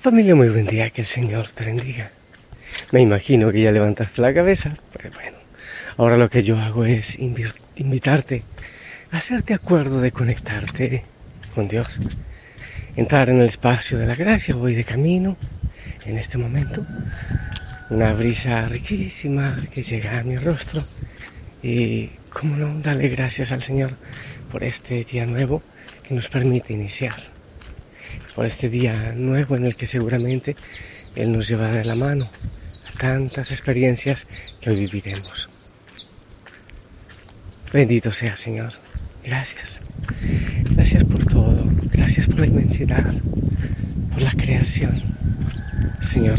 Familia, muy buen día, que el Señor te bendiga. Me imagino que ya levantaste la cabeza, pero bueno, ahora lo que yo hago es invitarte a hacerte acuerdo de conectarte con Dios, entrar en el espacio de la gracia, voy de camino en este momento, una brisa riquísima que llega a mi rostro. Y, como no, darle gracias al Señor por este día nuevo que nos permite iniciar por este día nuevo en el que seguramente Él nos llevará de la mano a tantas experiencias que hoy viviremos. Bendito sea Señor. Gracias. Gracias por todo. Gracias por la inmensidad, por la creación. Señor,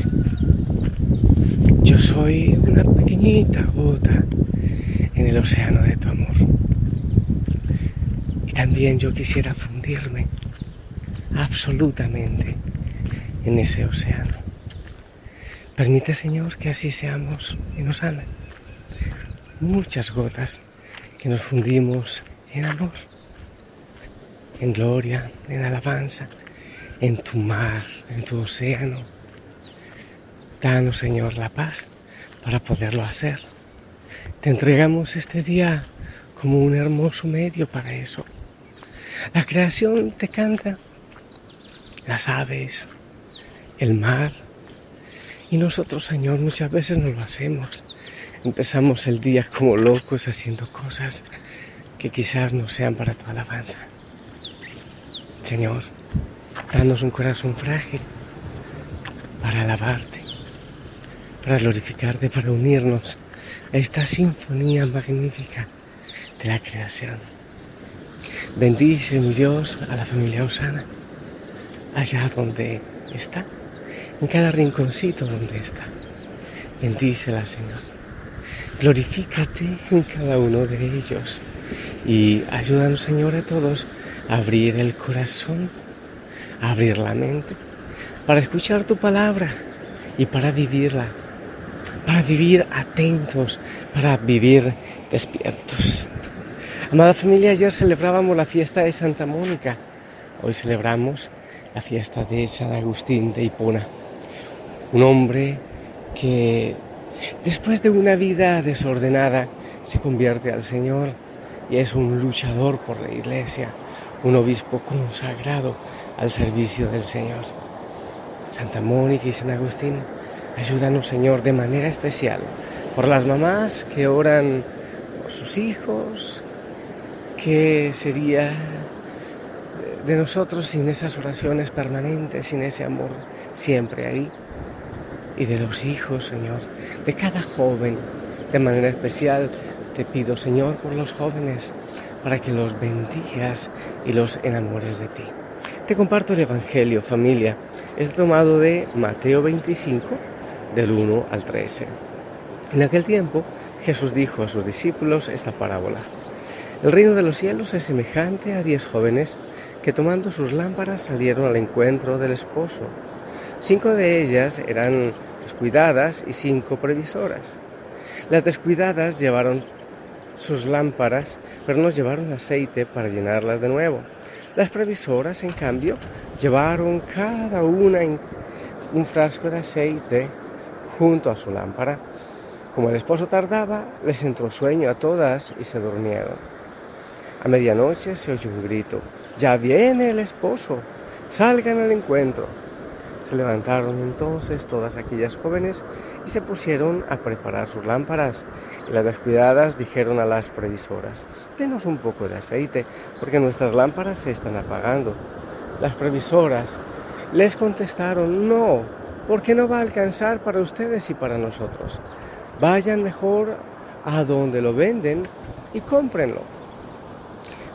yo soy una pequeñita gota en el océano de tu amor. Y también yo quisiera fundirme absolutamente en ese océano. Permite, Señor, que así seamos y nos amen. Muchas gotas que nos fundimos en amor, en gloria, en alabanza, en tu mar, en tu océano. Danos, Señor, la paz para poderlo hacer. Te entregamos este día como un hermoso medio para eso. La creación te canta las aves, el mar. Y nosotros, Señor, muchas veces no lo hacemos. Empezamos el día como locos haciendo cosas que quizás no sean para tu alabanza. Señor, danos un corazón frágil para alabarte, para glorificarte, para unirnos a esta sinfonía magnífica de la creación. Bendice, mi Dios, a la familia Osana allá donde está, en cada rinconcito donde está. Bendícela, Señor. Glorifícate en cada uno de ellos y ayúdanos, Señor, a todos a abrir el corazón, a abrir la mente, para escuchar tu palabra y para vivirla, para vivir atentos, para vivir despiertos. Amada familia, ayer celebrábamos la fiesta de Santa Mónica, hoy celebramos la fiesta de San Agustín de Hipona. Un hombre que después de una vida desordenada se convierte al Señor y es un luchador por la iglesia, un obispo consagrado al servicio del Señor. Santa Mónica y San Agustín, ayúdanos Señor de manera especial por las mamás que oran por sus hijos, que sería de nosotros sin esas oraciones permanentes, sin ese amor siempre ahí. Y de los hijos, Señor, de cada joven, de manera especial, te pido, Señor, por los jóvenes, para que los bendigas y los enamores de ti. Te comparto el Evangelio, familia. Es tomado de Mateo 25, del 1 al 13. En aquel tiempo, Jesús dijo a sus discípulos esta parábola. El reino de los cielos es semejante a diez jóvenes que tomando sus lámparas salieron al encuentro del esposo. Cinco de ellas eran descuidadas y cinco previsoras. Las descuidadas llevaron sus lámparas, pero no llevaron aceite para llenarlas de nuevo. Las previsoras, en cambio, llevaron cada una un frasco de aceite junto a su lámpara. Como el esposo tardaba, les entró sueño a todas y se durmieron. A medianoche se oyó un grito. Ya viene el esposo, salgan al encuentro. Se levantaron entonces todas aquellas jóvenes y se pusieron a preparar sus lámparas. Y las descuidadas dijeron a las previsoras, denos un poco de aceite, porque nuestras lámparas se están apagando. Las previsoras les contestaron, no, porque no va a alcanzar para ustedes y para nosotros. Vayan mejor a donde lo venden y cómprenlo.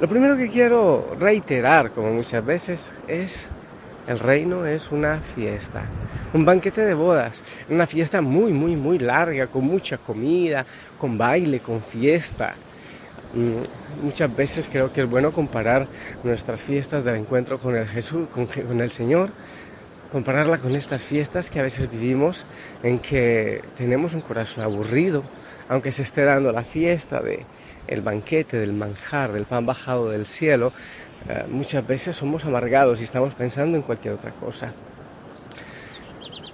lo primero que quiero reiterar, como muchas veces, es el reino es una fiesta, un banquete de bodas, una fiesta muy, muy, muy larga, con mucha comida, con baile, con fiesta. Mm, muchas veces creo que es bueno comparar nuestras fiestas del encuentro con el Jesús, con, con el Señor, compararla con estas fiestas que a veces vivimos en que tenemos un corazón aburrido, aunque se esté dando la fiesta de el banquete del manjar, del pan bajado del cielo, eh, muchas veces somos amargados y estamos pensando en cualquier otra cosa.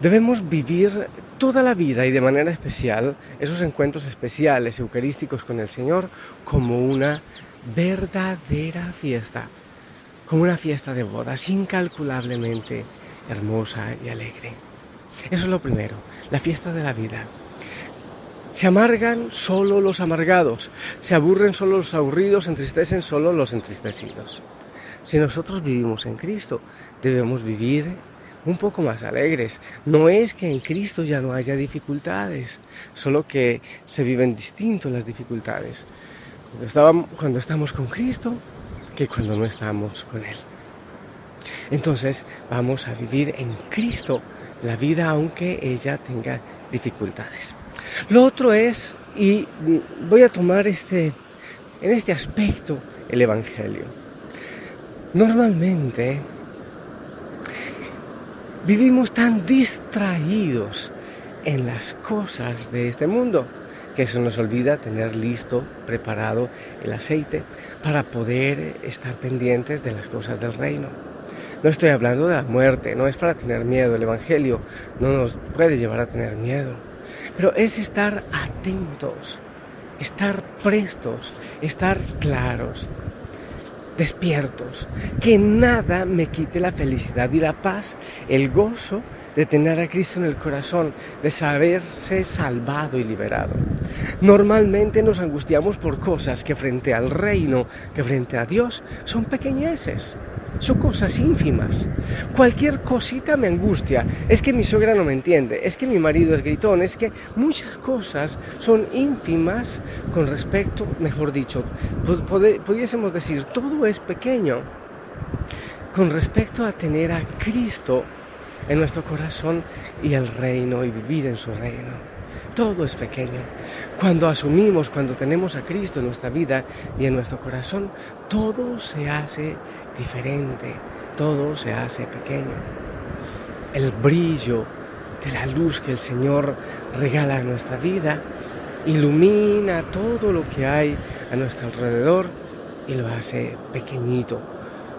Debemos vivir toda la vida y de manera especial esos encuentros especiales eucarísticos con el Señor como una verdadera fiesta, como una fiesta de bodas incalculablemente hermosa y alegre. Eso es lo primero, la fiesta de la vida. Se amargan solo los amargados, se aburren solo los aburridos, entristecen solo los entristecidos. Si nosotros vivimos en Cristo, debemos vivir un poco más alegres. No es que en Cristo ya no haya dificultades, solo que se viven distintos las dificultades. Cuando, cuando estamos con Cristo que cuando no estamos con Él. Entonces vamos a vivir en Cristo la vida aunque ella tenga dificultades. Lo otro es, y voy a tomar este, en este aspecto el Evangelio. Normalmente vivimos tan distraídos en las cosas de este mundo que se nos olvida tener listo, preparado el aceite para poder estar pendientes de las cosas del reino. No estoy hablando de la muerte, no es para tener miedo, el Evangelio no nos puede llevar a tener miedo pero es estar atentos, estar prestos, estar claros, despiertos, que nada me quite la felicidad y la paz, el gozo de tener a Cristo en el corazón, de saberse salvado y liberado. Normalmente nos angustiamos por cosas que frente al reino, que frente a Dios, son pequeñeces. Son cosas ínfimas. Cualquier cosita me angustia. Es que mi suegra no me entiende, es que mi marido es gritón, es que muchas cosas son ínfimas con respecto, mejor dicho, pudiésemos decir, todo es pequeño con respecto a tener a Cristo en nuestro corazón y el reino y vivir en su reino. Todo es pequeño. Cuando asumimos, cuando tenemos a Cristo en nuestra vida y en nuestro corazón, todo se hace diferente, todo se hace pequeño. El brillo de la luz que el Señor regala a nuestra vida ilumina todo lo que hay a nuestro alrededor y lo hace pequeñito.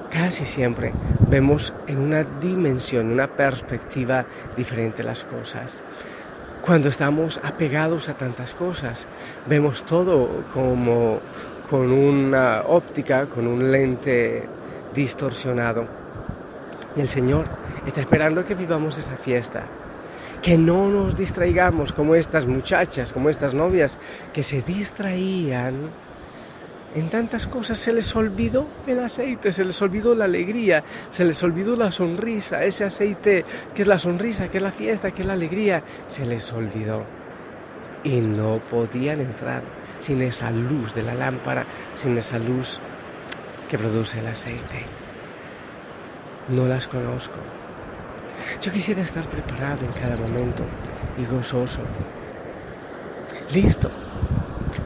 Casi siempre vemos en una dimensión, una perspectiva diferente las cosas. Cuando estamos apegados a tantas cosas, vemos todo como con una óptica, con un lente distorsionado. Y el Señor está esperando que vivamos esa fiesta, que no nos distraigamos como estas muchachas, como estas novias que se distraían en tantas cosas se les olvidó el aceite, se les olvidó la alegría, se les olvidó la sonrisa, ese aceite que es la sonrisa, que es la fiesta, que es la alegría, se les olvidó. Y no podían entrar sin esa luz de la lámpara, sin esa luz que produce el aceite. No las conozco. Yo quisiera estar preparado en cada momento y gozoso, listo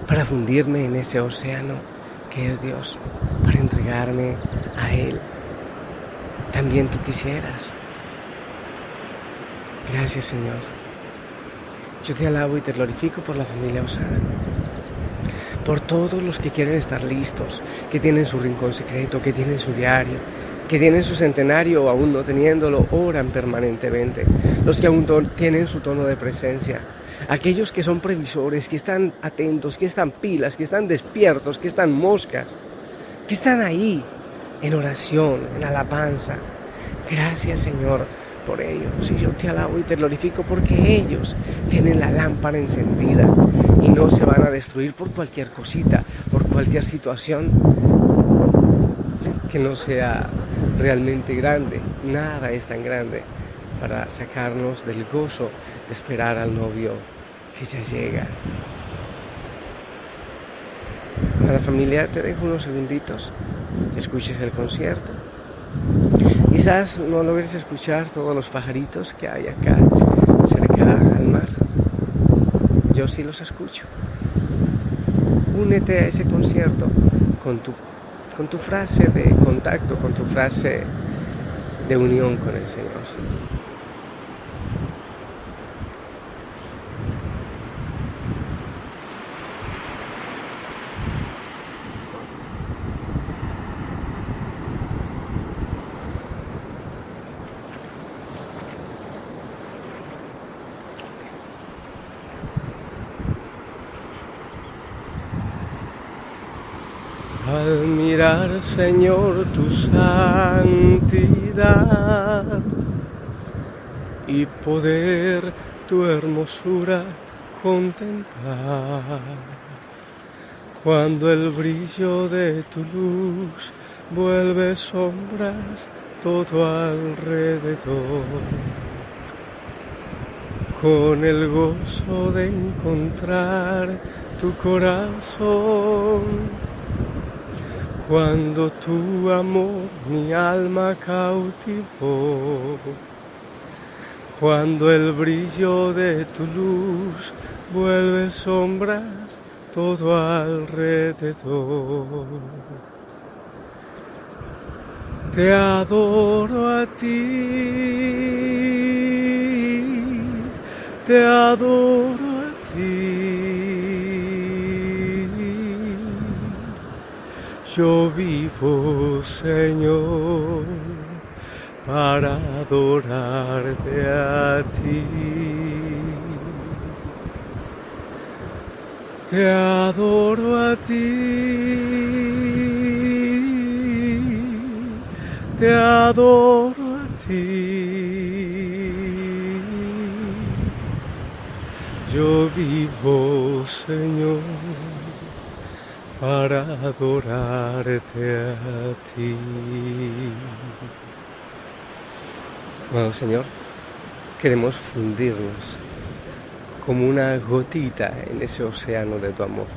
para fundirme en ese océano que es Dios, para entregarme a Él. También tú quisieras. Gracias Señor. Yo te alabo y te glorifico por la familia Osana por todos los que quieren estar listos, que tienen su rincón secreto, que tienen su diario, que tienen su centenario o aún no teniéndolo, oran permanentemente, los que aún tienen su tono de presencia, aquellos que son previsores, que están atentos, que están pilas, que están despiertos, que están moscas, que están ahí en oración, en alabanza. Gracias Señor por ellos. Y yo te alabo y te glorifico porque ellos tienen la lámpara encendida y no se van a destruir por cualquier cosita, por cualquier situación que no sea realmente grande. Nada es tan grande para sacarnos del gozo de esperar al novio que ya llega. A la familia te dejo unos segunditos, escuches el concierto. Quizás no logres escuchar todos los pajaritos que hay acá cerca al mar. Yo sí los escucho. Únete a ese concierto con tu, con tu frase de contacto, con tu frase de unión con el Señor. Al mirar, Señor, tu santidad y poder tu hermosura contemplar. Cuando el brillo de tu luz vuelve sombras todo alrededor. Con el gozo de encontrar tu corazón cuando tu amor mi alma cautivó, cuando el brillo de tu luz vuelve sombras todo alrededor. Te adoro a ti, te adoro Yo vivo, Señor, para adorarte a ti. Te adoro a ti. Te adoro a ti. Yo vivo, Señor para adorarte a ti. Bueno, Señor, queremos fundirnos como una gotita en ese océano de tu amor.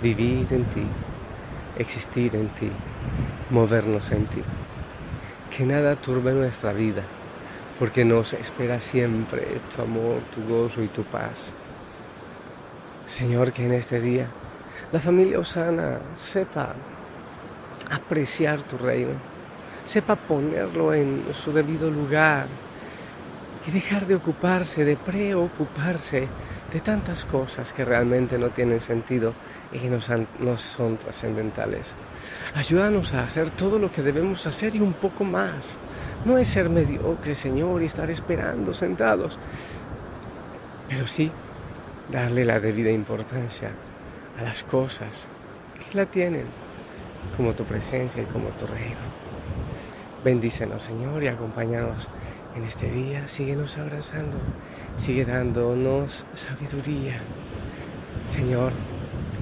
Vivir en ti, existir en ti, movernos en ti. Que nada turbe nuestra vida, porque nos espera siempre tu amor, tu gozo y tu paz. Señor, que en este día la familia Osana sepa apreciar tu reino, sepa ponerlo en su debido lugar y dejar de ocuparse, de preocuparse de tantas cosas que realmente no tienen sentido y que no son trascendentales. Ayúdanos a hacer todo lo que debemos hacer y un poco más. No es ser mediocre, Señor, y estar esperando sentados, pero sí darle la debida importancia a las cosas que la tienen, como tu presencia y como tu reino. Bendícenos, Señor, y acompáñanos en este día. Síguenos abrazando, sigue dándonos sabiduría. Señor,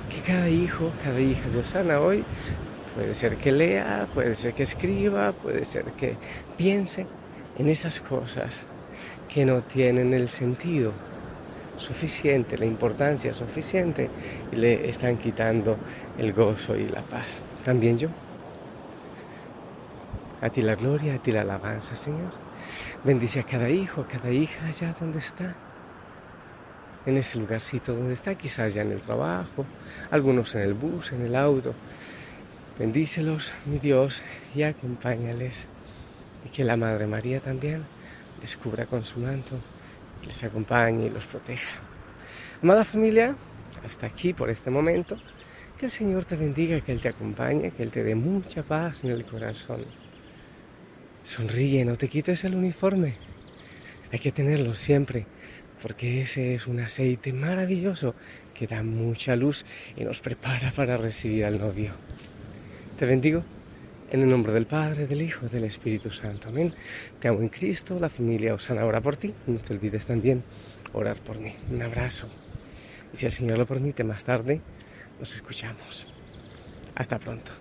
que cada hijo, cada hija de Osana hoy puede ser que lea, puede ser que escriba, puede ser que piense en esas cosas que no tienen el sentido suficiente, la importancia suficiente, y le están quitando el gozo y la paz. También yo. A ti la gloria, a ti la alabanza, Señor. Bendice a cada hijo, a cada hija allá donde está. En ese lugarcito donde está, quizás ya en el trabajo, algunos en el bus, en el auto. Bendícelos, mi Dios, y acompáñales. Y que la Madre María también les cubra con su manto les acompañe y los proteja. Amada familia, hasta aquí por este momento. Que el Señor te bendiga, que Él te acompañe, que Él te dé mucha paz en el corazón. Sonríe, no te quites el uniforme. Hay que tenerlo siempre, porque ese es un aceite maravilloso que da mucha luz y nos prepara para recibir al novio. Te bendigo en el nombre del Padre, del Hijo, del Espíritu Santo. Amén. Te amo en Cristo, la familia Osana ora por ti. No te olvides también orar por mí. Un abrazo. Y si el Señor lo permite, más tarde nos escuchamos. Hasta pronto.